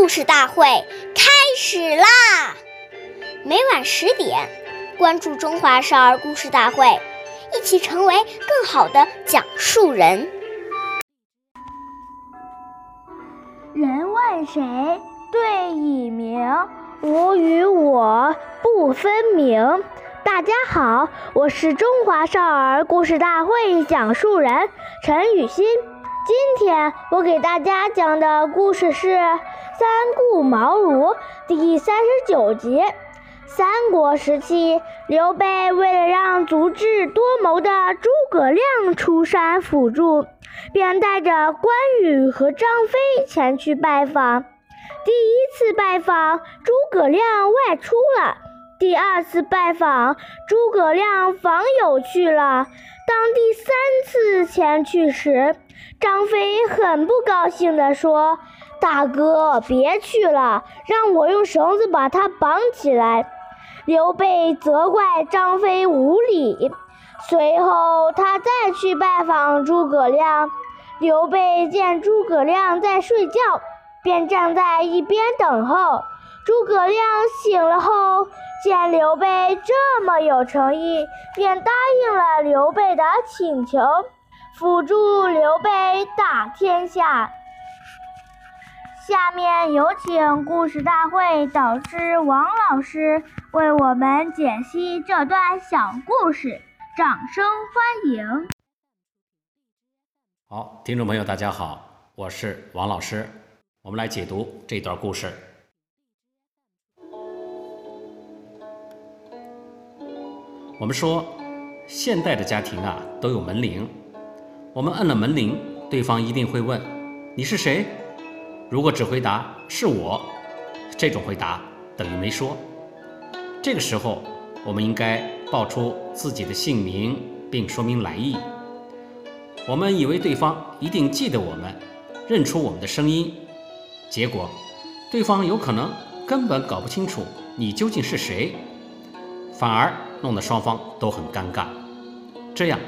故事大会开始啦！每晚十点，关注《中华少儿故事大会》，一起成为更好的讲述人。人问谁，对以明，吾与我不分明。大家好，我是中华少儿故事大会讲述人陈雨欣。今天我给大家讲的故事是《三顾茅庐》第三十九集。三国时期，刘备为了让足智多谋的诸葛亮出山辅助，便带着关羽和张飞前去拜访。第一次拜访，诸葛亮外出了；第二次拜访，诸葛亮访友去了。当第三次前去时，张飞很不高兴地说：“大哥，别去了，让我用绳子把他绑起来。”刘备责怪张飞无礼。随后，他再去拜访诸葛亮。刘备见诸葛亮在睡觉，便站在一边等候。诸葛亮醒了后，见刘备这么有诚意，便答应了刘备的请求，辅助刘备打天下。下面有请故事大会导师王老师为我们解析这段小故事，掌声欢迎。好，听众朋友，大家好，我是王老师，我们来解读这段故事。我们说，现代的家庭啊都有门铃，我们摁了门铃，对方一定会问：“你是谁？”如果只回答是我，这种回答等于没说。这个时候，我们应该报出自己的姓名，并说明来意。我们以为对方一定记得我们，认出我们的声音，结果对方有可能根本搞不清楚你究竟是谁，反而弄得双方都很尴尬，这样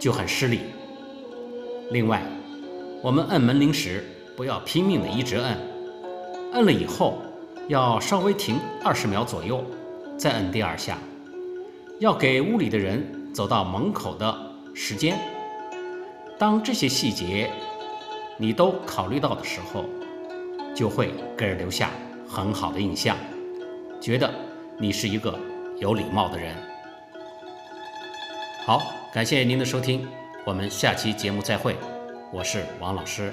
就很失礼。另外，我们按门铃时，不要拼命的一直摁，摁了以后要稍微停二十秒左右，再摁第二下，要给屋里的人走到门口的时间。当这些细节你都考虑到的时候，就会给人留下很好的印象，觉得你是一个有礼貌的人。好，感谢您的收听，我们下期节目再会，我是王老师。